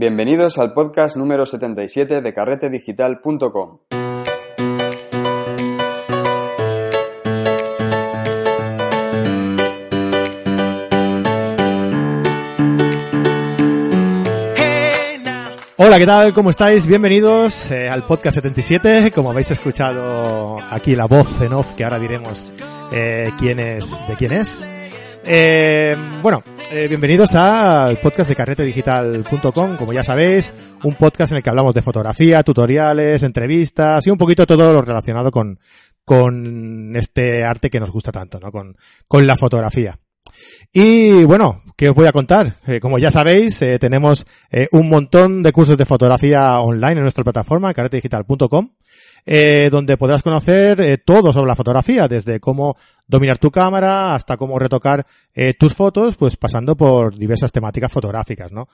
Bienvenidos al podcast número 77 de carretedigital.com. Hola, ¿qué tal? ¿Cómo estáis? Bienvenidos eh, al podcast 77. Como habéis escuchado aquí la voz en off, que ahora diremos eh, quién es, de quién es. Eh, bueno, eh, bienvenidos al podcast de carretedigital.com. Como ya sabéis, un podcast en el que hablamos de fotografía, tutoriales, entrevistas y un poquito todo lo relacionado con, con este arte que nos gusta tanto, ¿no? Con, con la fotografía. Y bueno, ¿qué os voy a contar? Eh, como ya sabéis, tenemos un montón de cursos de fotografía online en nuestra plataforma, carretedigital.com, eh, donde podrás conocer eh, todo sobre la fotografía, desde cómo dominar tu cámara hasta cómo retocar eh, tus fotos, pues pasando por diversas temáticas fotográficas, ¿no?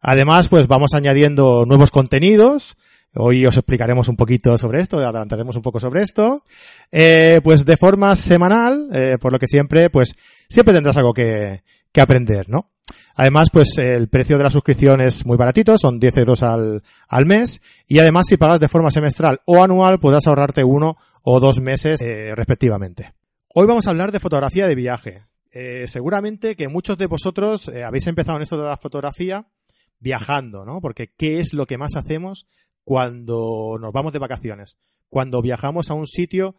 Además, pues vamos añadiendo nuevos contenidos, Hoy os explicaremos un poquito sobre esto, adelantaremos un poco sobre esto. Eh, pues de forma semanal, eh, por lo que siempre, pues siempre tendrás algo que, que aprender, ¿no? Además, pues el precio de la suscripción es muy baratito, son 10 euros al, al mes. Y además, si pagas de forma semestral o anual, podrás ahorrarte uno o dos meses eh, respectivamente. Hoy vamos a hablar de fotografía de viaje. Eh, seguramente que muchos de vosotros eh, habéis empezado en esto de la fotografía viajando, ¿no? Porque ¿qué es lo que más hacemos cuando nos vamos de vacaciones? Cuando viajamos a un sitio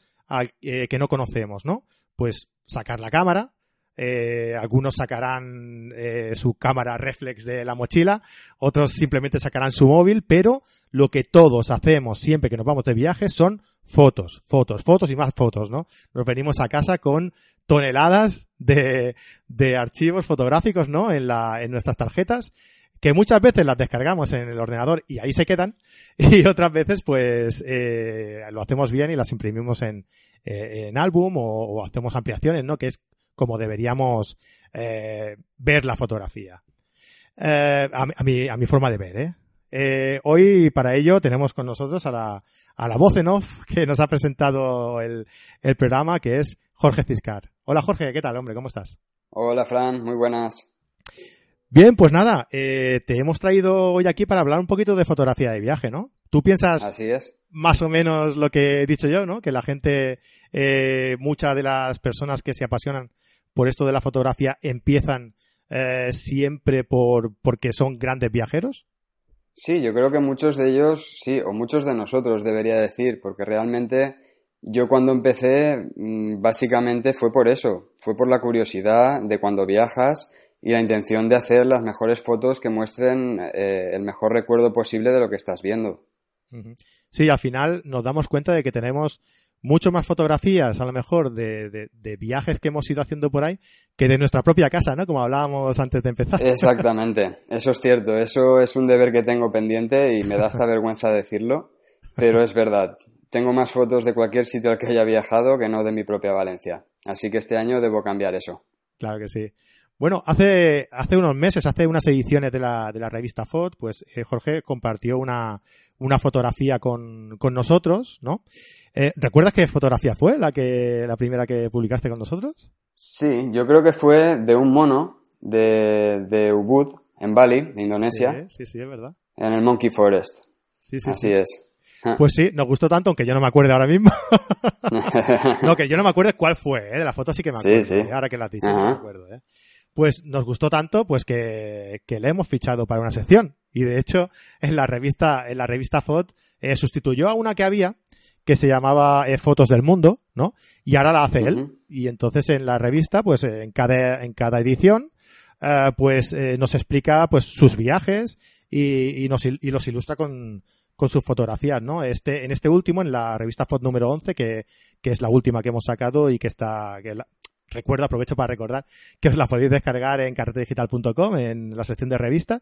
eh, que no conocemos, ¿no? Pues sacar la cámara, eh, algunos sacarán eh, su cámara reflex de la mochila, otros simplemente sacarán su móvil, pero lo que todos hacemos siempre que nos vamos de viaje son fotos, fotos, fotos y más fotos, ¿no? Nos venimos a casa con toneladas de, de archivos fotográficos, ¿no? En, la, en nuestras tarjetas que muchas veces las descargamos en el ordenador y ahí se quedan, y otras veces pues eh, lo hacemos bien y las imprimimos en, eh, en álbum o, o, hacemos ampliaciones, ¿no? Que es como deberíamos eh, ver la fotografía. Eh, a, a, mi, a mi forma de ver, ¿eh? Eh, hoy para ello tenemos con nosotros a la, a la voz en off que nos ha presentado el, el programa, que es Jorge Ciscar. Hola Jorge, ¿qué tal, hombre? ¿Cómo estás? Hola Fran, muy buenas. Bien, pues nada, eh, te hemos traído hoy aquí para hablar un poquito de fotografía de viaje, ¿no? Tú piensas Así es. Más o menos lo que he dicho yo, ¿no? Que la gente, eh, muchas de las personas que se apasionan por esto de la fotografía empiezan eh, siempre por porque son grandes viajeros. Sí, yo creo que muchos de ellos, sí, o muchos de nosotros debería decir, porque realmente yo cuando empecé, mm, básicamente fue por eso, fue por la curiosidad de cuando viajas y la intención de hacer las mejores fotos que muestren eh, el mejor recuerdo posible de lo que estás viendo. Sí, al final nos damos cuenta de que tenemos mucho más fotografías, a lo mejor, de, de, de, viajes que hemos ido haciendo por ahí, que de nuestra propia casa, ¿no? Como hablábamos antes de empezar. Exactamente, eso es cierto, eso es un deber que tengo pendiente y me da esta vergüenza decirlo, pero es verdad. Tengo más fotos de cualquier sitio al que haya viajado que no de mi propia Valencia. Así que este año debo cambiar eso. Claro que sí. Bueno, hace, hace unos meses, hace unas ediciones de la, de la revista FOT, pues eh, Jorge compartió una, una fotografía con, con nosotros, ¿no? Eh, ¿Recuerdas qué fotografía fue la que la primera que publicaste con nosotros? Sí, yo creo que fue de un mono de, de Ubud, en Bali, de Indonesia. Sí, sí, sí, es verdad. En el Monkey Forest. Sí, sí, Así sí. es. Pues sí, nos gustó tanto, aunque yo no me acuerdo ahora mismo. no, que yo no me acuerdo cuál fue, ¿eh? De la foto sí que me acuerdo. Sí, sí. Ahora que la has dicho, sí me acuerdo, ¿eh? Pues nos gustó tanto, pues que, que le hemos fichado para una sección. Y de hecho, en la revista, en la revista FOT, eh, sustituyó a una que había, que se llamaba eh, Fotos del Mundo, ¿no? Y ahora la hace uh -huh. él. Y entonces en la revista, pues en cada, en cada edición, uh, pues eh, nos explica pues sus viajes y, y, nos, y los ilustra con, con sus fotografías, ¿no? Este, en este último, en la revista FOT número 11, que, que es la última que hemos sacado y que está, que la, recuerdo, aprovecho para recordar que os la podéis descargar en carretedigital.com, en la sección de revista,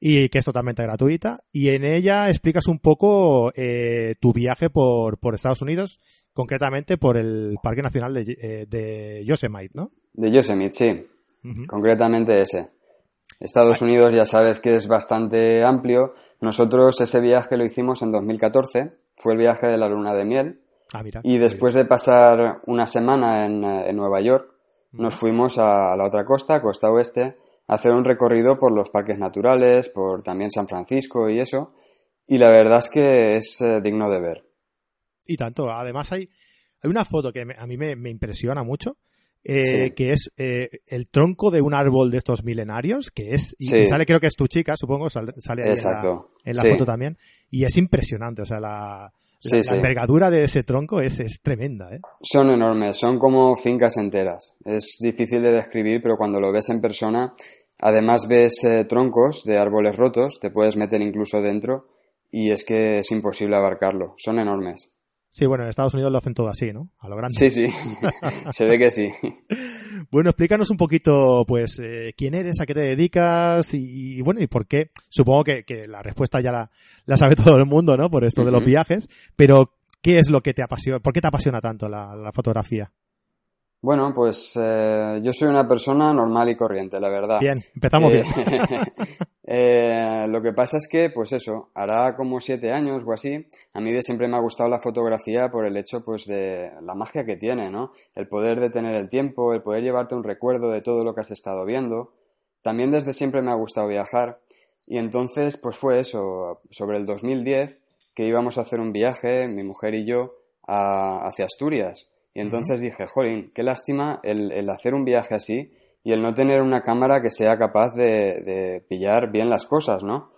y que es totalmente gratuita. Y en ella explicas un poco eh, tu viaje por, por Estados Unidos, concretamente por el Parque Nacional de, eh, de Yosemite, ¿no? De Yosemite, sí. Uh -huh. Concretamente ese. Estados Unidos ya sabes que es bastante amplio. Nosotros ese viaje lo hicimos en 2014, fue el viaje de la luna de miel. Ah, mira, y después de pasar una semana en, en Nueva York, nos fuimos a la otra costa, costa oeste, hacer un recorrido por los parques naturales, por también San Francisco y eso. Y la verdad es que es eh, digno de ver. Y tanto, además hay, hay una foto que a mí me, impresiona mucho, eh, que es eh, el tronco de un árbol de estos milenarios, que es, y, sale, creo que es tu chica, supongo, sale, ahí en la, foto también, y es impresionante, o sea, la, la, envergadura de ese tronco es, es tremenda. ¿eh? Son enormes, son como fincas enteras. Es difícil de describir, pero cuando lo ves en persona, además ves eh, troncos de árboles rotos, te puedes meter incluso dentro y es que es imposible abarcarlo. Son enormes. Sí, bueno, en Estados Unidos lo hacen todo así, ¿no? A lo grande. Sí, sí, se ve que sí. Bueno, explícanos un poquito, pues, eh, quién eres, a qué te dedicas y, bueno, y por qué. Supongo que, la respuesta ya la, sabe todo el mundo, ¿no? Por esto de los viajes, pero ¿qué es lo que te apasiona? ¿Por qué te apasiona tanto la fotografía? Bueno, pues eh, yo soy una persona normal y corriente, la verdad. Bien, empezamos bien. Eh, lo que pasa es que, pues eso, hará como siete años o así, a mí de siempre me ha gustado la fotografía por el hecho, pues, de la magia que tiene, ¿no? El poder detener el tiempo, el poder llevarte un recuerdo de todo lo que has estado viendo. También desde siempre me ha gustado viajar. Y entonces, pues fue eso, sobre el 2010, que íbamos a hacer un viaje, mi mujer y yo, hacia Asturias. Y entonces dije, jolín, qué lástima el, hacer un viaje así y el no tener una cámara que sea capaz de, pillar bien las cosas, ¿no?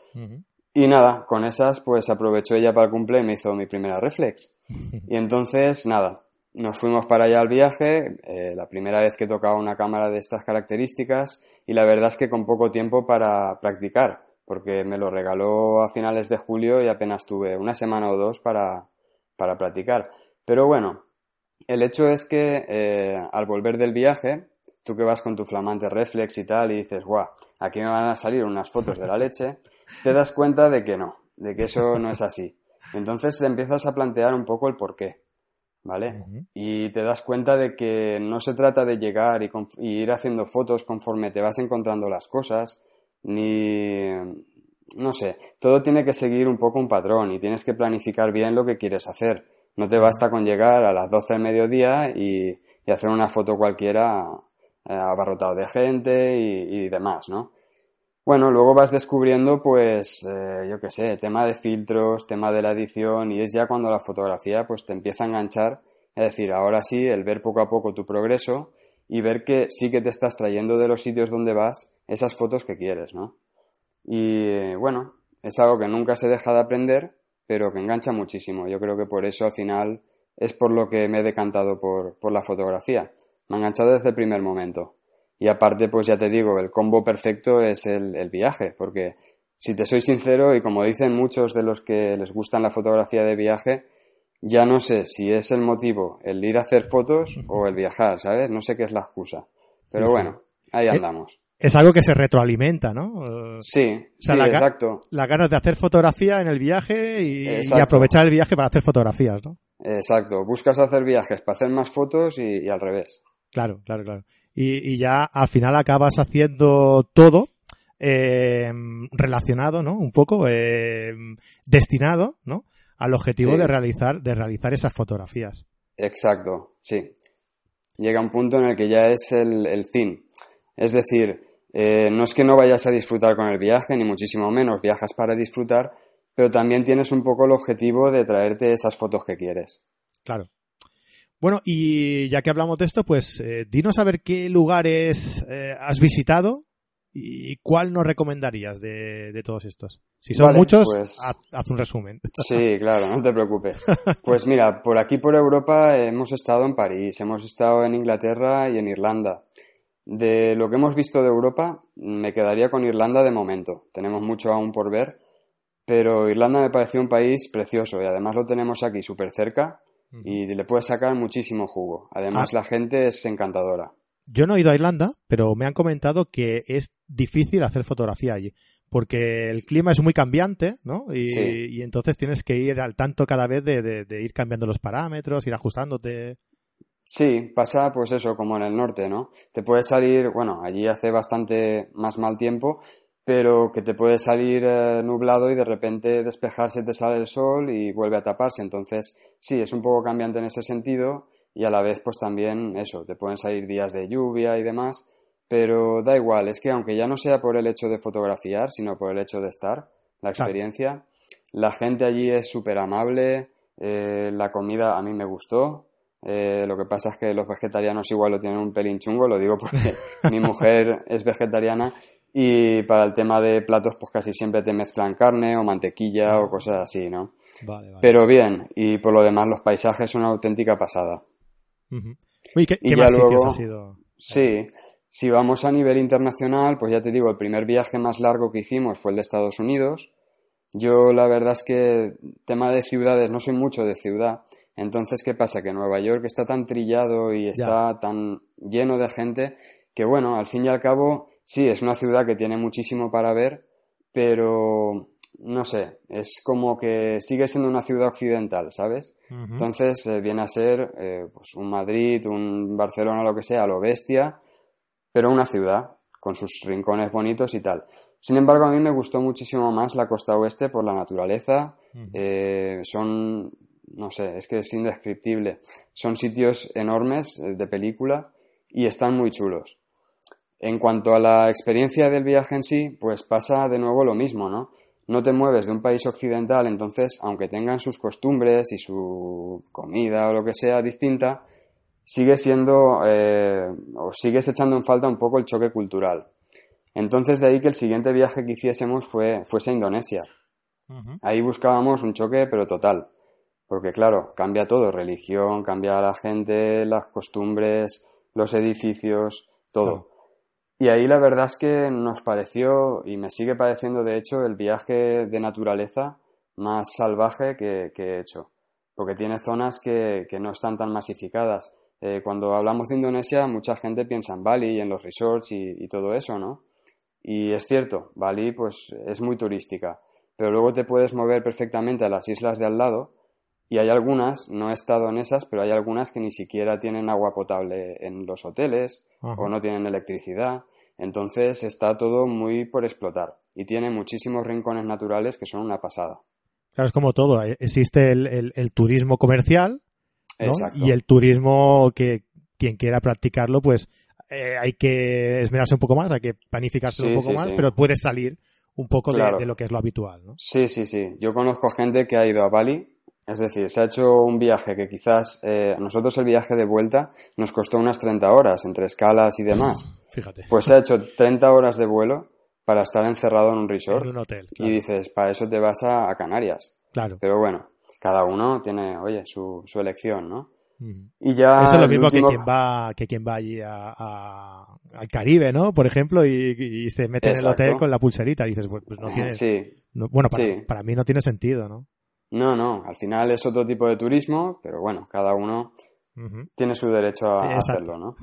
Y nada, con esas pues aprovechó ella para el cumple y me hizo mi primera reflex. y entonces, nada, nos fuimos para allá al viaje, eh, la primera vez que tocaba una cámara de estas características y la verdad es que con poco tiempo para practicar, porque me lo regaló a finales de julio y apenas tuve una semana o dos para, para practicar. Pero bueno, el hecho es que eh, al volver del viaje, tú que vas con tu flamante reflex y tal y dices, guau, aquí me van a salir unas fotos de la leche, te das cuenta de que no, de que eso no es así. Entonces te empiezas a plantear un poco el por qué, ¿vale? Y te das cuenta de que no se trata de llegar y, ir haciendo fotos conforme te vas encontrando las cosas, ni... no sé, todo tiene que seguir un poco un patrón y tienes que planificar bien lo que quieres hacer. No te basta con llegar a las 12 del mediodía y, hacer una foto cualquiera eh, abarrotado de gente y, demás, ¿no? Bueno, luego vas descubriendo, pues, eh, yo qué sé, tema de filtros, tema de la edición, y es ya cuando la fotografía, pues, te empieza a enganchar, es decir, ahora sí, el ver poco a poco tu progreso y ver que sí que te estás trayendo de los sitios donde vas esas fotos que quieres, ¿no? Y bueno, es algo que nunca se deja de aprender pero que engancha muchísimo. Yo creo que por eso al final es por lo que me he decantado por, la fotografía. Me ha enganchado desde el primer momento. Y aparte, pues ya te digo, el combo perfecto es el, viaje, porque si te soy sincero, y como dicen muchos de los que les gustan la fotografía de viaje, ya no sé si es el motivo el ir a hacer fotos o el viajar, ¿sabes? No sé qué es la excusa. Pero bueno, ahí eh, andamos es algo que se retroalimenta, ¿no? Sí, sí, exacto. Las ganas de hacer fotografía en el viaje y, aprovechar el viaje para hacer fotografías, ¿no? Exacto. Buscas hacer viajes para hacer más fotos y, al revés. Claro, claro, claro. Y, ya al final acabas haciendo todo eh, relacionado, ¿no? Un poco eh, destinado, ¿no? Al objetivo de realizar de realizar esas fotografías. Exacto, sí. Llega un punto en el que ya es el, el fin. Es decir, eh, no es que no vayas a disfrutar con el viaje, ni muchísimo menos, viajas para disfrutar, pero también tienes un poco el objetivo de traerte esas fotos que quieres. Claro. Bueno, y ya que hablamos de esto, pues eh, dinos a ver qué lugares eh, has visitado y cuál nos recomendarías de, todos estos. Si son muchos, pues haz, un resumen. Sí, claro, no te preocupes. Pues mira, por aquí por Europa hemos estado en París, hemos estado en Inglaterra y en Irlanda. De lo que hemos visto de Europa, me quedaría con Irlanda de momento. Tenemos mucho aún por ver, pero Irlanda me pareció un país precioso y además lo tenemos aquí súper cerca y le puedes sacar muchísimo jugo. Además, ah. la gente es encantadora. Yo no he ido a Irlanda, pero me han comentado que es difícil hacer fotografía allí, porque el clima es muy cambiante, ¿no? Y, entonces tienes que ir al tanto cada vez de ir cambiando los parámetros, ir ajustándote. Sí, pasa pues eso, como en el norte, ¿no? Te puede salir, bueno, allí hace bastante más mal tiempo, pero que te puede salir eh, nublado y de repente despejarse te sale el sol y vuelve a taparse. Entonces, sí, es un poco cambiante en ese sentido y a la vez pues también eso, te pueden salir días de lluvia y demás, pero da igual, es que aunque ya no sea por el hecho de fotografiar, sino por el hecho de estar, la experiencia, la gente allí es súper amable, eh, la comida a mí me gustó, eh, lo que pasa es que los vegetarianos igual lo tienen un pelín chungo, lo digo porque mi mujer es vegetariana y para el tema de platos pues casi siempre te mezclan carne o mantequilla o cosas así, ¿no? Vale, Pero bien, y por lo demás los paisajes son una auténtica pasada. ¿qué, y más sitios ha sido? Sí, si vamos a nivel internacional, pues ya te digo, el primer viaje más largo que hicimos fue el de Estados Unidos. Yo la verdad es que tema de ciudades, no soy mucho de ciudad. Entonces, ¿qué pasa? Que Nueva York está tan trillado y está tan lleno de gente que, bueno, al fin y al cabo, sí, es una ciudad que tiene muchísimo para ver, pero no sé, es como que sigue siendo una ciudad occidental, ¿sabes? Entonces eh, viene a ser eh, pues un Madrid, un Barcelona, lo que sea, lo bestia, pero una ciudad con sus rincones bonitos y tal. Sin embargo, a mí me gustó muchísimo más la costa oeste por la naturaleza. Eh, son, no sé, es que es indescriptible. Son sitios enormes eh, de película y están muy chulos. En cuanto a la experiencia del viaje en sí, pues pasa de nuevo lo mismo, ¿no? No te mueves de un país occidental, entonces, aunque tengan sus costumbres y su comida o lo que sea distinta, sigue siendo eh, o sigues echando en falta un poco el choque cultural. Entonces de ahí que el siguiente viaje que hiciésemos fue, fuese a Indonesia. Ahí buscábamos un choque pero total, porque claro, cambia todo, religión, cambia la gente, las costumbres, los edificios, todo. Y ahí la verdad es que nos pareció, y me sigue pareciendo de hecho, el viaje de naturaleza más salvaje que, he hecho, porque tiene zonas que, que no están tan masificadas eh, cuando hablamos de Indonesia, mucha gente piensa en Bali y en los resorts y, todo eso, ¿no? Y es cierto, Bali pues es muy turística, pero luego te puedes mover perfectamente a las islas de al lado y hay algunas, no he estado en esas, pero hay algunas que ni siquiera tienen agua potable en los hoteles o no tienen electricidad. Entonces está todo muy por explotar y tiene muchísimos rincones naturales que son una pasada. Claro, es como todo. Existe el turismo comercial, y el turismo que quien quiera practicarlo, pues eh, hay que esmerarse un poco más, hay que planificarse un poco más, pero puede salir un poco de, lo que es lo habitual, ¿no? Sí, sí, sí. Yo conozco gente que ha ido a Bali, es decir, se ha hecho un viaje que quizás eh, a nosotros el viaje de vuelta nos costó unas 30 horas entre escalas y demás. Fíjate. Pues se ha hecho 30 horas de vuelo para estar encerrado en un resort. En un hotel. Y dices, para eso te vas a, a Canarias. Claro. Pero bueno, cada uno tiene, oye, su, su elección, ¿no? Y ya Eso es lo mismo que quien va que quien va allí a, al Caribe, ¿no? Por ejemplo, y, se mete en el hotel con la pulserita. Y dices, pues, pues no tiene... Sí. bueno, para, para, mí no tiene sentido, ¿no? No, no. Al final es otro tipo de turismo, pero bueno, cada uno tiene su derecho a hacerlo, ¿no?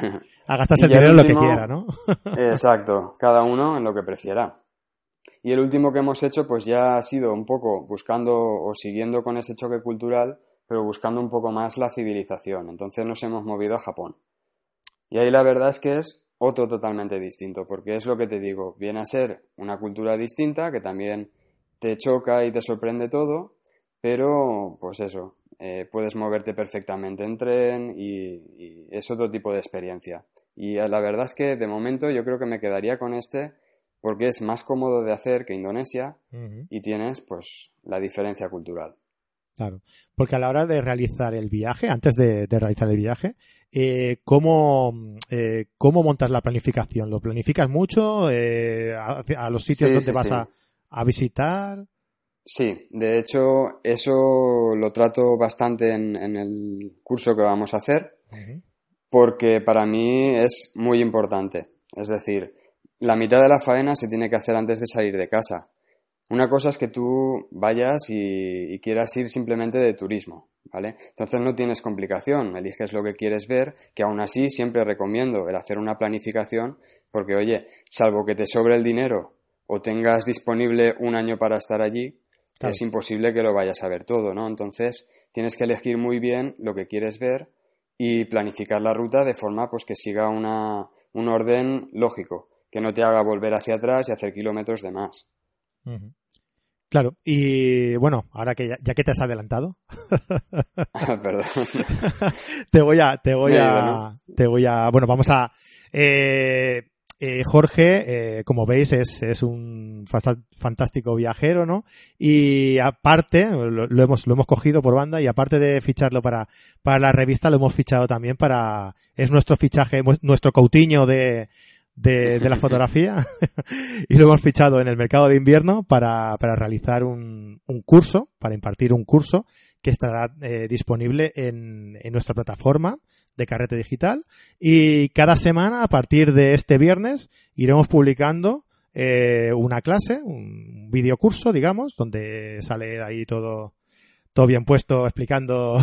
a gastarse el dinero en lo que quiera, ¿no? exacto. Cada uno en lo que prefiera. Y el último que hemos hecho, pues ya ha sido un poco buscando o siguiendo con ese choque cultural, pero buscando un poco más la civilización. Entonces nos hemos movido a Japón. Y ahí la verdad es que es otro totalmente distinto, porque es lo que te digo, viene a ser una cultura distinta que también te choca y te sorprende todo, pero pues eso, eh, puedes moverte perfectamente en tren y, es otro tipo de experiencia. Y la verdad es que de momento yo creo que me quedaría con este porque es más cómodo de hacer que Indonesia y tienes pues la diferencia cultural. Claro, porque a la hora de realizar el viaje, antes de, realizar el viaje, eh, ¿cómo, eh, ¿cómo montas la planificación? ¿Lo planificas mucho eh, a, los sitios donde vas A, visitar? Sí, de hecho eso lo trato bastante en, el curso que vamos a hacer, porque para mí es muy importante. Es decir, la mitad de la faena se tiene que hacer antes de salir de casa. Una cosa es que tú vayas y, quieras ir simplemente de turismo, ¿vale? Entonces no tienes complicación, eliges lo que quieres ver, que aún así siempre recomiendo el hacer una planificación, porque oye, salvo que te sobre el dinero o tengas disponible un año para estar allí, es imposible que lo vayas a ver todo, ¿no? Entonces tienes que elegir muy bien lo que quieres ver y planificar la ruta de forma pues que siga una, un orden lógico que no te haga volver hacia atrás y hacer kilómetros de más. Claro, y bueno, ahora que ya, que te has adelantado, perdón, te voy a, te voy a, te voy a, bueno, vamos a, eh, eh, Jorge, eh, como veis, es, es un fantástico viajero, ¿no? Y aparte, lo, hemos, lo hemos cogido por banda y aparte de ficharlo para, para la revista, lo hemos fichado también para, es nuestro fichaje, nuestro cautiño de, de, de la fotografía y lo hemos fichado en el mercado de invierno para, para realizar un, un curso, para impartir un curso que estará eh, disponible en, en, nuestra plataforma de Carrete Digital y cada semana a partir de este viernes iremos publicando eh, una clase, un video curso, digamos, donde sale ahí todo todo bien puesto explicando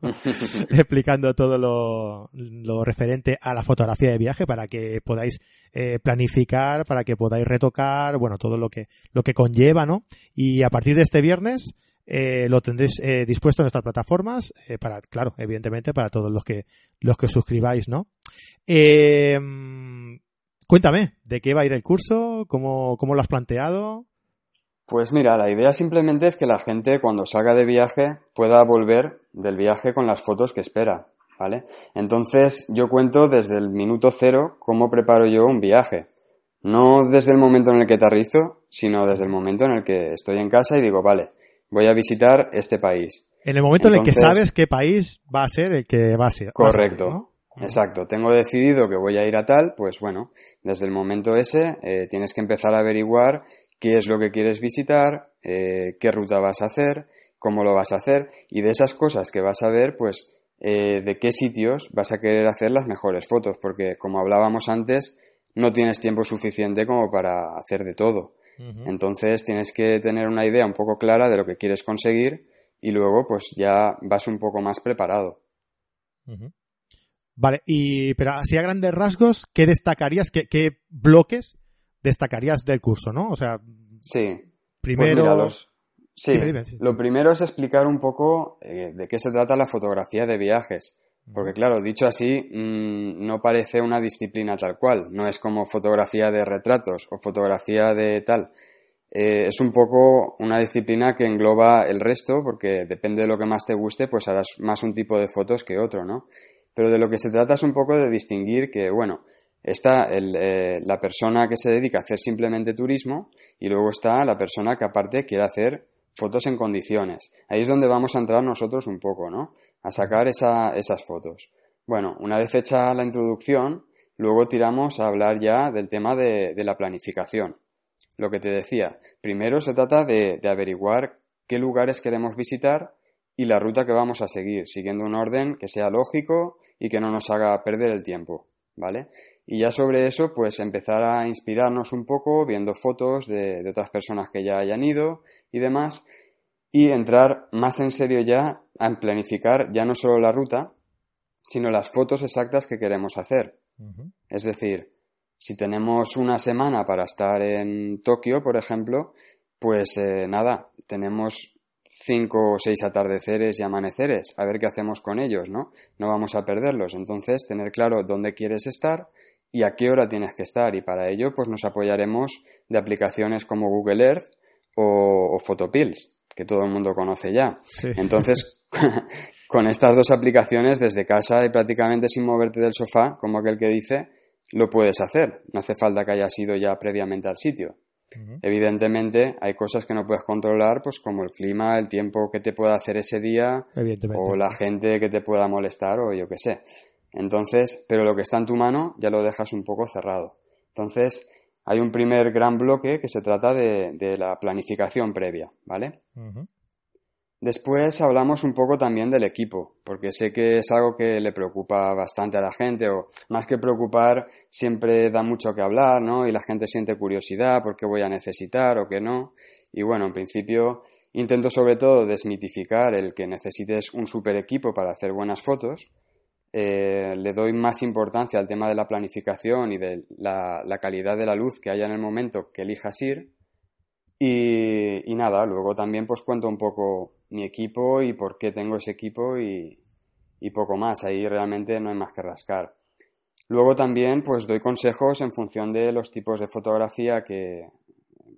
explicando todo lo, lo, referente a la fotografía de viaje para que podáis eh, planificar, para que podáis retocar, bueno, todo lo que lo que conlleva, ¿no? Y a partir de este viernes eh, lo tendréis eh, dispuesto en nuestras plataformas para, claro, evidentemente para todos los que los que suscribáis, ¿no? Eh, cuéntame, ¿de qué va a ir el curso? ¿Cómo, cómo lo has planteado? Pues mira, la idea simplemente es que la gente cuando salga de viaje pueda volver del viaje con las fotos que espera, ¿vale? Entonces yo cuento desde el minuto cero cómo preparo yo un viaje. No desde el momento en el que aterrizo, sino desde el momento en el que estoy en casa y digo, vale, voy a visitar este país. En el momento en el que sabes qué país va a ser el que va a ser. Correcto. Exacto, tengo decidido que voy a ir a tal, pues bueno, desde el momento ese eh, tienes que empezar a averiguar qué es lo que quieres visitar, eh, qué ruta vas a hacer, cómo lo vas a hacer y de esas cosas que vas a ver, pues eh, de qué sitios vas a querer hacer las mejores fotos, porque como hablábamos antes, no tienes tiempo suficiente como para hacer de todo. Entonces tienes que tener una idea un poco clara de lo que quieres conseguir y luego pues ya vas un poco más preparado. Vale, y pero así a grandes rasgos, ¿qué destacarías, qué, qué bloques destacarías del curso, ¿no? O sea, sí. Pues primero... Sí, lo primero es explicar un poco eh, de qué se trata la fotografía de viajes. Porque claro, dicho así, mm, no parece una disciplina tal cual, no es como fotografía de retratos o fotografía de tal. Eh, es un poco una disciplina que engloba el resto, porque depende de lo que más te guste, pues harás más un tipo de fotos que otro, ¿no? Pero de lo que se trata es un poco de distinguir que, bueno, está eh, la persona que se dedica a hacer simplemente turismo y luego está la persona que aparte quiere hacer fotos en condiciones. Ahí es donde vamos a entrar nosotros un poco, ¿no? A sacar esas fotos. Bueno, una vez hecha la introducción, luego tiramos a hablar ya del tema de, la planificación. Lo que te decía, primero se trata de, de averiguar qué lugares queremos visitar y la ruta que vamos a seguir, siguiendo un orden que sea lógico y que no nos haga perder el tiempo, ¿vale? Y ya sobre eso, pues empezar a inspirarnos un poco viendo fotos de, otras personas que ya hayan ido y demás, y entrar más en serio ya a planificar ya no solo la ruta, sino las fotos exactas que queremos hacer. Es decir, si tenemos una semana para estar en Tokio, por ejemplo, pues eh, nada, tenemos cinco o seis atardeceres y amaneceres, a ver qué hacemos con ellos, ¿no? No vamos a perderlos. Entonces, tener claro dónde quieres estar y a qué hora tienes que estar. Y para ello, pues nos apoyaremos de aplicaciones como Google Earth o, Photopills, que todo el mundo conoce ya. Entonces, con estas dos aplicaciones, desde casa y prácticamente sin moverte del sofá, como aquel que dice, lo puedes hacer. No hace falta que hayas ido ya previamente al sitio. Evidentemente, hay cosas que no puedes controlar, pues como el clima, el tiempo que te pueda hacer ese día, o la gente que te pueda molestar, o yo qué sé. Entonces, pero lo que está en tu mano ya lo dejas un poco cerrado. Entonces, hay un primer gran bloque que se trata de, la planificación previa, ¿vale? Después hablamos un poco también del equipo, porque sé que es algo que le preocupa bastante a la gente, o más que preocupar, siempre da mucho que hablar, ¿no? Y la gente siente curiosidad por qué voy a necesitar o qué no. Y bueno, en principio intento sobre todo desmitificar el que necesites un super equipo para hacer buenas fotos, eh, le doy más importancia al tema de la planificación y de la, calidad de la luz que haya en el momento que elijas ir. Y, nada, luego también pues cuento un poco mi equipo y por qué tengo ese equipo y, poco más. Ahí realmente no hay más que rascar. Luego también pues doy consejos en función de los tipos de fotografía que,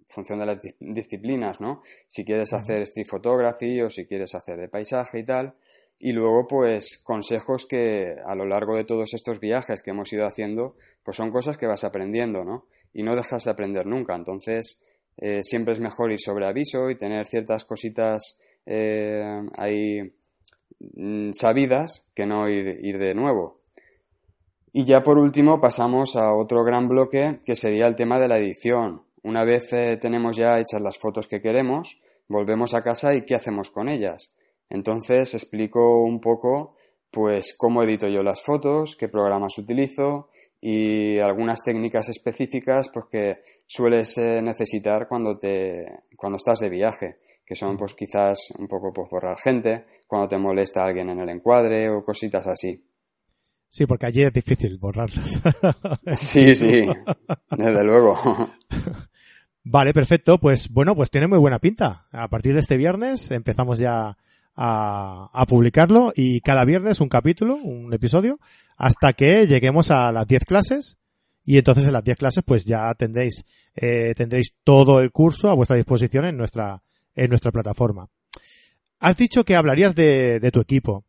función de las disciplinas, ¿no? Si quieres hacer street photography o si quieres hacer de paisaje y tal. Y luego, pues, consejos que a lo largo de todos estos viajes que hemos ido haciendo, pues son cosas que vas aprendiendo, ¿no? Y no dejas de aprender nunca. Entonces, eh, siempre es mejor ir sobre aviso y tener ciertas cositas eh, ahí mm, sabidas que no ir, ir de nuevo. Y ya por último pasamos a otro gran bloque que sería el tema de la edición. Una vez eh, tenemos ya hechas las fotos que queremos, volvemos a casa y qué hacemos con ellas. Entonces explico un poco pues cómo edito yo las fotos, qué programas utilizo y algunas técnicas específicas pues que sueles eh, necesitar cuando te cuando estás de viaje, que son pues quizás un poco pues borrar gente, cuando te molesta alguien en el encuadre o cositas así. Sí, porque allí es difícil borrarlas. sí, sí, desde luego. Vale, perfecto. Pues bueno, pues tiene muy buena pinta. A partir de este viernes empezamos ya a, publicarlo y cada viernes un capítulo, un episodio, hasta que lleguemos a las 10 clases. Y entonces en las 10 clases pues ya tendréis, eh, tendréis todo el curso a vuestra disposición en nuestra, en nuestra plataforma. Has dicho que hablarías de, de tu equipo.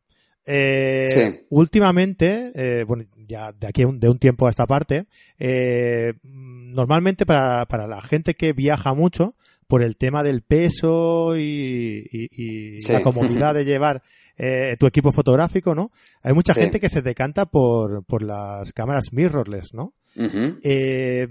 Eh, Últimamente, eh, bueno, ya de aquí de un tiempo a esta parte, eh, normalmente para, para la gente que viaja mucho, por el tema del peso y, la comodidad de llevar eh, tu equipo fotográfico, ¿no? Hay mucha gente que se decanta por, por las cámaras mirrorless, ¿no? eh,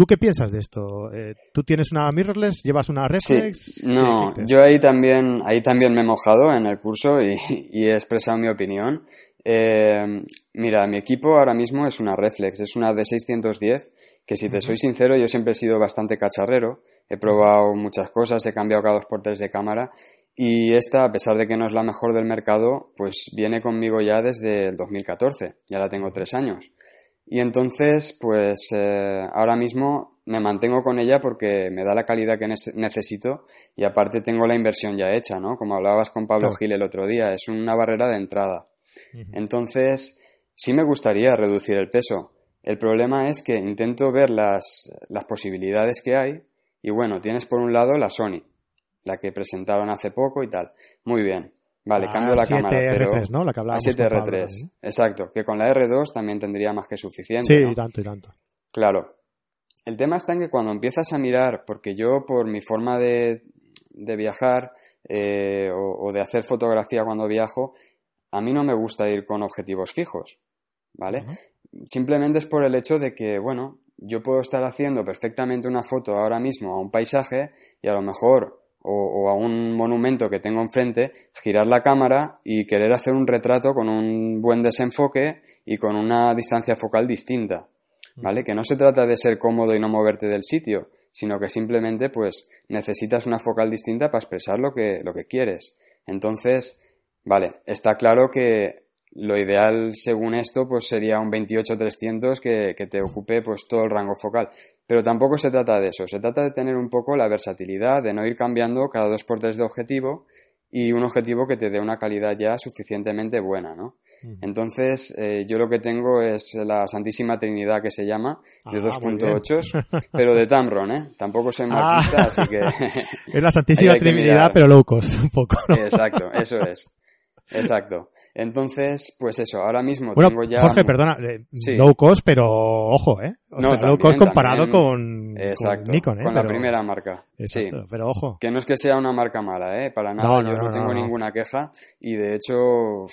¿Tú qué piensas de esto? Eh, ¿Tú tienes una mirrorless? ¿Llevas una reflex? No, yo ahí también, ahí también me he mojado en el curso y, he expresado mi opinión. Eh, mira, mi equipo ahora mismo es una reflex, es una D610, que si te soy sincero, yo siempre he sido bastante cacharrero. He probado muchas cosas, he cambiado cada dos por tres de cámara y esta, a pesar de que no es la mejor del mercado, pues viene conmigo ya desde el 2014, ya la tengo tres años. Y entonces, pues eh, ahora mismo me mantengo con ella porque me da la calidad que necesito y aparte tengo la inversión ya hecha, ¿no? Como hablabas con Pablo Gil el otro día, es una barrera de entrada. Entonces, sí me gustaría reducir el peso. El problema es que intento ver las, las posibilidades que hay y bueno, tienes por un lado la Sony, la que presentaron hace poco y tal. Muy bien. Vale, cambio la cámara, pero R3, ¿no? La que a 7 R3, exacto, que con la R2 también tendría más que suficiente. Sí, ¿no? tanto y tanto. Claro. El tema está en que cuando empiezas a mirar, porque yo por mi forma de, de viajar eh, o, de hacer fotografía cuando viajo, a mí no me gusta ir con objetivos fijos, ¿vale? Simplemente es por el hecho de que, bueno, yo puedo estar haciendo perfectamente una foto ahora mismo a un paisaje y a lo mejor o, a un monumento que tengo enfrente, girar la cámara y querer hacer un retrato con un buen desenfoque y con una distancia focal distinta. ¿Vale? Que no se trata de ser cómodo y no moverte del sitio, sino que simplemente pues necesitas una focal distinta para expresar lo que, lo que quieres. Entonces, vale, está claro que lo ideal según esto pues sería un 28-300 que, que, te ocupe pues todo el rango focal. Pero tampoco se trata de eso, se trata de tener un poco la versatilidad, de no ir cambiando cada dos por tres de objetivo y un objetivo que te dé una calidad ya suficientemente buena, ¿no? Entonces, eh, yo lo que tengo es la Santísima Trinidad que se llama, de 2.8, ah, pero de Tamron, ¿eh? Tampoco soy ah. marquista, así que... es la Santísima Trinidad, pero low cost, un poco. Exacto, eso es. Exacto. Entonces, pues eso, ahora mismo tengo ya. Jorge, perdona, eh, low cost, pero ojo, ¿eh? no, low cost comparado con, exacto, Nikon, ¿eh? Con la primera marca. sí. Pero ojo. Que no es que sea una marca mala, ¿eh? Para nada, yo no, tengo ninguna queja. Y de hecho,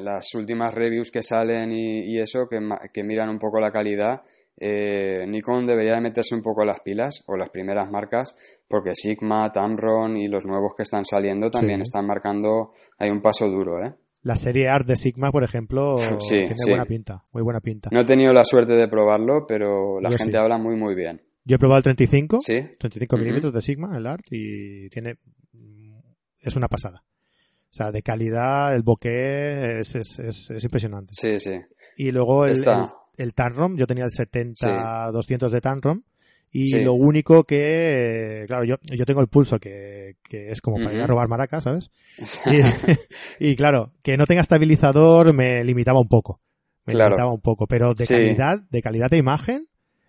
las últimas reviews que salen y, eso, que, que, miran un poco la calidad, eh, Nikon debería de meterse un poco las pilas, o las primeras marcas, porque Sigma, Tamron y los nuevos que están saliendo también están marcando, hay un paso duro, ¿eh? La serie Art de Sigma, por ejemplo, tiene buena pinta, muy buena pinta. No he tenido la suerte de probarlo, pero la gente habla muy muy bien. Yo he probado el 35, 35 milímetros de Sigma, el Art, y tiene es una pasada. O sea, de calidad, el bokeh es, es, es, impresionante. Sí, sí. Y luego el, el, el Tanrom, yo tenía el 70-200 de Tanrom, y lo único que, claro, yo, yo tengo el pulso que, que es como para ir a robar maracas, ¿sabes? Y, claro, que no tenga estabilizador me limitaba un poco. Me limitaba un poco, pero de calidad, de calidad de imagen,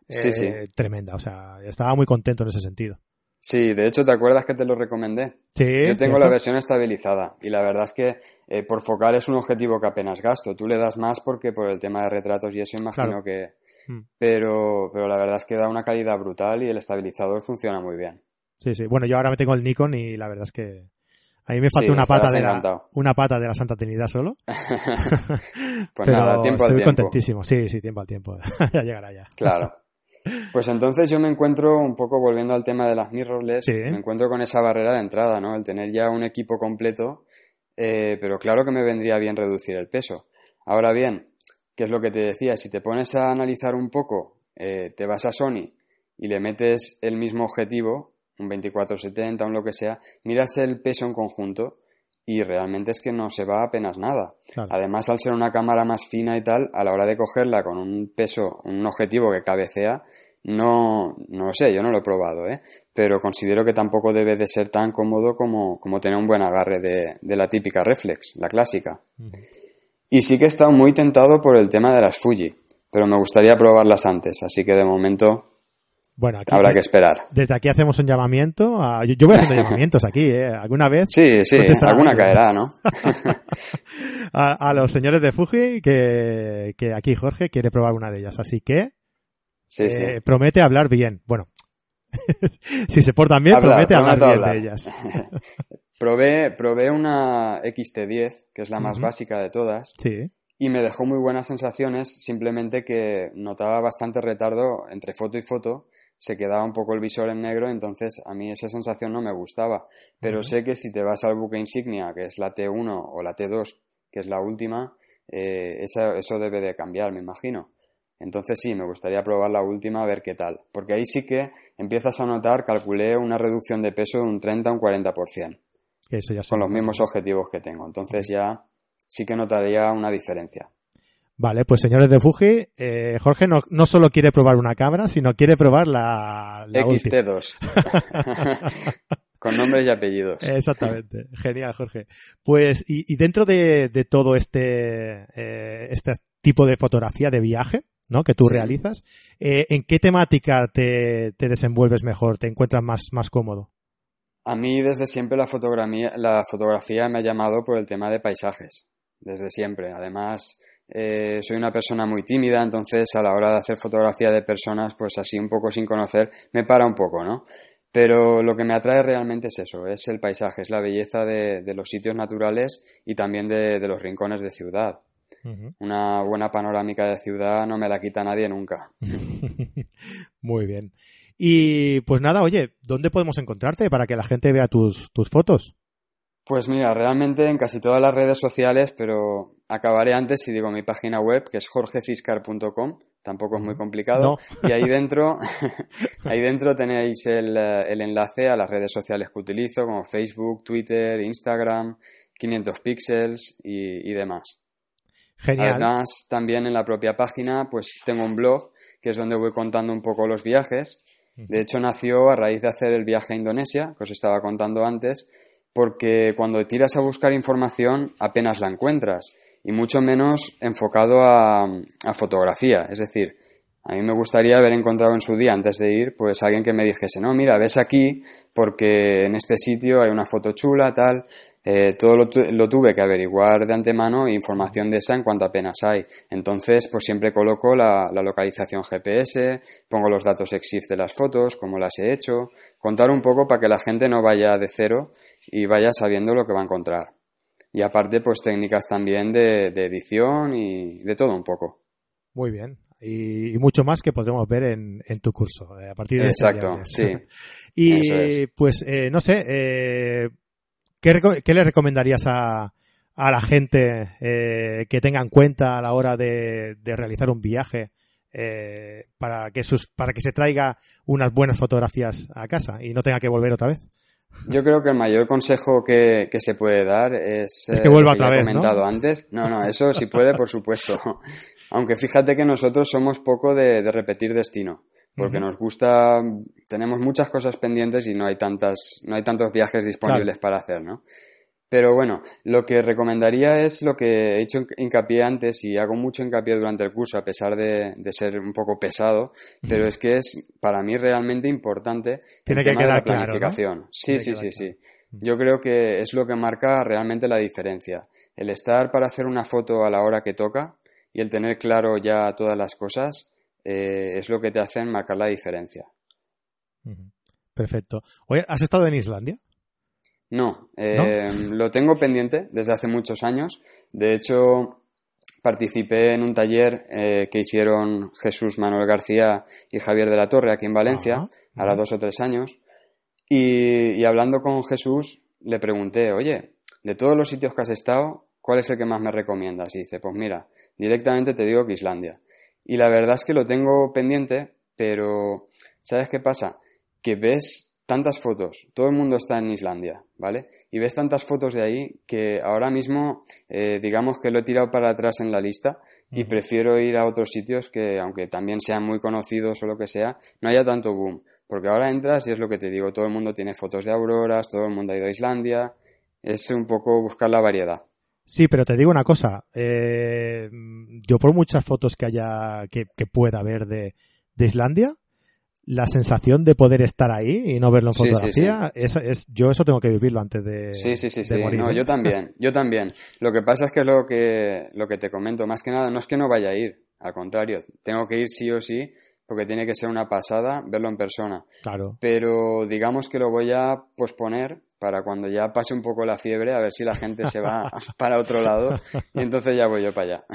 eh, tremenda. O sea, estaba muy contento en ese sentido. Sí, de hecho, ¿te acuerdas que te lo recomendé? Sí. Yo tengo la versión estabilizada y la verdad es que eh, por focal es un objetivo que apenas gasto. Tú le das más porque por el tema de retratos y eso imagino que... Mm. Pero, pero la verdad es que da una calidad brutal y el estabilizador funciona muy bien. Sí, sí. Bueno, yo ahora me tengo el Nikon y la verdad es que a mí me falta una pata de la, una pata de la Santa Trinidad solo. pues nada, tiempo al tiempo. contentísimo. Sí, sí, tiempo al tiempo. ya llegará ya. Claro. Pues entonces yo me encuentro un poco volviendo al tema de las mirrorless, me encuentro con esa barrera de entrada, ¿no? El tener ya un equipo completo, eh, pero claro que me vendría bien reducir el peso. Ahora bien, ¿qué es lo que te decía? Si te pones a analizar un poco, eh, te vas a Sony y le metes el mismo objetivo, un 2470, un lo que sea, miras el peso en conjunto y realmente es que no se va apenas nada. Además, al ser una cámara más fina y tal, a la hora de cogerla con un peso, un objetivo que cabecea, no, no lo sé, yo no lo he probado, ¿eh? pero considero que tampoco debe de ser tan cómodo como, como tener un buen agarre de, de la típica reflex, la clásica. Y sí que he estado muy tentado por el tema de las Fuji, pero me gustaría probarlas antes, así que de momento bueno, habrá que esperar. Desde aquí hacemos un llamamiento. yo, voy haciendo llamamientos aquí, ¿eh? ¿Alguna vez? Sí, sí, alguna caerá, ¿no? a, los señores de Fuji, que, que, aquí Jorge quiere probar una de ellas. Así que sí, sí. Eh, promete hablar bien. Bueno, si se portan bien, promete hablar bien de ellas. probé, probé una XT10, que es la más básica de todas. Sí y me dejó muy buenas sensaciones, simplemente que notaba bastante retardo entre foto y foto se quedaba un poco el visor en negro, entonces a mí esa sensación no me gustaba. Pero sé que si te vas al buque insignia, que es la T1 o la T2, que es la última, eh, eso, debe de cambiar, me imagino. Entonces sí, me gustaría probar la última a ver qué tal. Porque ahí sí que empiezas a notar, calculé una reducción de peso de un 30 a un 40%. Eso ya con los mismos objetivos que tengo. Entonces ya sí que notaría una diferencia. Vale, pues señores de Fuji, eh, Jorge no, no, solo quiere probar una cámara, sino quiere probar la, XT2. Con nombres y apellidos. Exactamente. Genial, Jorge. Pues, y, dentro de, todo este, eh, este tipo de fotografía de viaje, ¿no? Que tú realizas, eh, ¿en qué temática te, te, desenvuelves mejor? ¿Te encuentras más, más cómodo? A mí desde siempre la fotografía, la fotografía me ha llamado por el tema de paisajes. Desde siempre. Además, eh, soy una persona muy tímida, entonces a la hora de hacer fotografía de personas, pues así un poco sin conocer, me para un poco, ¿no? Pero lo que me atrae realmente es eso, es el paisaje, es la belleza de, los sitios naturales y también de, los rincones de ciudad. Una buena panorámica de ciudad no me la quita nadie nunca. Muy bien. Y pues nada, oye, ¿dónde podemos encontrarte para que la gente vea tus, tus fotos? Pues mira, realmente en casi todas las redes sociales, pero acabaré antes si digo mi página web, que es jorgeciscar.com, tampoco es muy complicado. Y ahí dentro, ahí dentro tenéis el, eh, el, enlace a las redes sociales que utilizo, como Facebook, Twitter, Instagram, 500 píxeles y, y demás. Genial. Además, también en la propia página, pues tengo un blog, que es donde voy contando un poco los viajes. De hecho, nació a raíz de hacer el viaje a Indonesia, que os estaba contando antes, porque cuando tiras a buscar información apenas la encuentras y mucho menos enfocado a, fotografía. Es decir, a mí me gustaría haber encontrado en su día, antes de ir, pues alguien que me dijese, no, mira, ves aquí porque en este sitio hay una foto chula, tal. Eh, todo lo, tuve que averiguar de antemano e información de esa en cuanto apenas hay. Entonces, pues siempre coloco la, la localización GPS, pongo los datos EXIF de las fotos, cómo las he hecho, contar un poco para que la gente no vaya de cero y vaya sabiendo lo que va a encontrar. Y aparte, pues técnicas también de, edición y de todo un poco. Muy bien. Y, mucho más que podremos ver en, tu curso eh, a partir de este Exacto, sí. y pues, eh, no sé, eh, ¿qué, le recomendarías a, a la gente que tenga en cuenta a la hora de, de realizar un viaje para, que sus, para que se traiga unas buenas fotografías a casa y no tenga que volver otra vez? Yo creo que el mayor consejo que, se puede dar es, es que vuelva otra vez, comentado antes. No, no, eso sí puede, por supuesto. Aunque fíjate que nosotros somos poco de, repetir destino, porque nos gusta, tenemos muchas cosas pendientes y no hay tantas, no hay tantos viajes disponibles para hacer, ¿no? Pero bueno, lo que recomendaría es lo que he hecho hincapié antes y hago mucho hincapié durante el curso, a pesar de, ser un poco pesado, pero es que es para mí realmente importante Tiene el que tema de la planificación. Sí, sí, sí, sí. Yo creo que es lo que marca realmente la diferencia. El estar para hacer una foto a la hora que toca y el tener claro ya todas las cosas eh, es lo que te hacen marcar la diferencia. Perfecto. Oye, ¿has estado en Islandia? No, eh, lo tengo pendiente desde hace muchos años. De hecho, participé en un taller eh, que hicieron Jesús Manuel García y Javier de la Torre aquí en Valencia, ahora dos o tres años. Y, hablando con Jesús, le pregunté, oye, de todos los sitios que has estado, ¿cuál es el que más me recomiendas? Y dice, pues mira, directamente te digo que Islandia. Y la verdad es que lo tengo pendiente, pero ¿sabes qué pasa? Que ves tantas fotos, todo el mundo está en Islandia, ¿vale? Y ves tantas fotos de ahí que ahora mismo, eh, digamos que lo he tirado para atrás en la lista y prefiero ir a otros sitios que, aunque también sean muy conocidos o lo que sea, no haya tanto boom. Porque ahora entras y es lo que te digo, todo el mundo tiene fotos de auroras, todo el mundo ha ido a Islandia, es un poco buscar la variedad. Sí, pero te digo una cosa, eh, yo por muchas fotos que haya, que, pueda haber de, de Islandia, la sensación de poder estar ahí y no verlo en fotografía, Es, yo eso tengo que vivirlo antes de Sí, sí, sí, sí. No, yo también, yo también. Lo que pasa es que lo que lo que te comento, más que nada, no es que no vaya a ir, al contrario, tengo que ir sí o sí porque tiene que ser una pasada verlo en persona. Claro. Pero digamos que lo voy a posponer para cuando ya pase un poco la fiebre, a ver si la gente se va para otro lado y entonces ya voy yo para allá.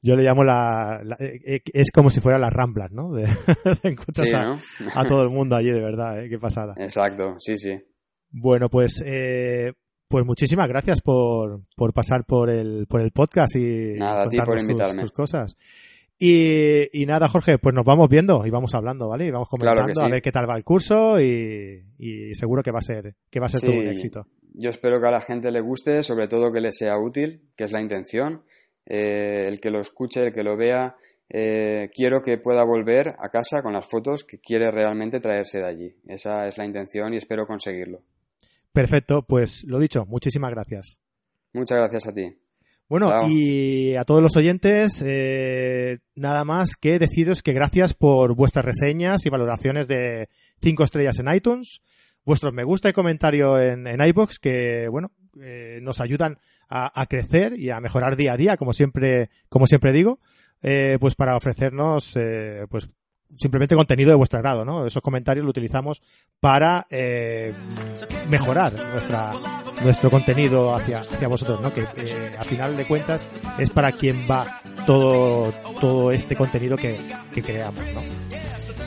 Yo le llamo la... Eh, eh, es como si fuera las ramblas, ¿no? De, sí, a, todo el mundo allí, de verdad, ¿eh? qué pasada. Exacto, sí, sí. Bueno, pues... pues muchísimas gracias por, por pasar por el, por el podcast y Nada, a ti por invitarme. tus cosas. Y, nada, Jorge, pues nos vamos viendo y vamos hablando, ¿vale? Y vamos comentando a ver qué tal va el curso y, seguro que va a ser, que va a ser todo un éxito. Yo espero que a la gente le guste, sobre todo que le sea útil, que es la intención. Eh, el que lo escuche, el que lo vea, eh, quiero que pueda volver a casa con las fotos que quiere realmente traerse de allí. Esa es la intención y espero conseguirlo. Perfecto, pues lo dicho, muchísimas gracias. Muchas gracias a ti. Bueno, y a todos los oyentes, eh, nada más que deciros que gracias por vuestras reseñas y valoraciones de 5 estrellas en iTunes, vuestros me gusta y comentario en, en iBox, que bueno, eh, nos ayudan a, crecer y a mejorar día a día, como siempre, como siempre digo, eh, pues para ofrecernos, pues simplemente contenido de vuestro agrado, ¿no? Esos comentarios lo utilizamos para eh, mejorar nuestra nuestro contenido hacia, hacia vosotros, ¿no? Que eh, a final de cuentas es para quien va todo, todo este contenido que, que creamos, ¿no?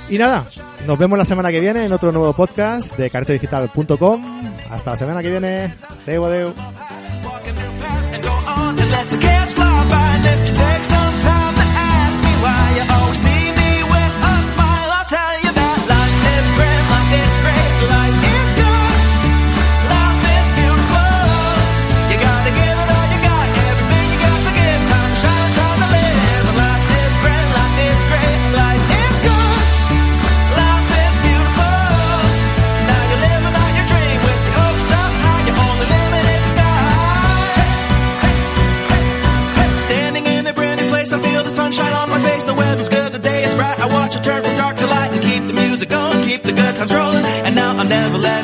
Y nada, nos vemos la semana que viene en otro nuevo podcast de caretedigital.com. Hasta la semana que viene. Deu, adeu.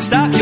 Stop.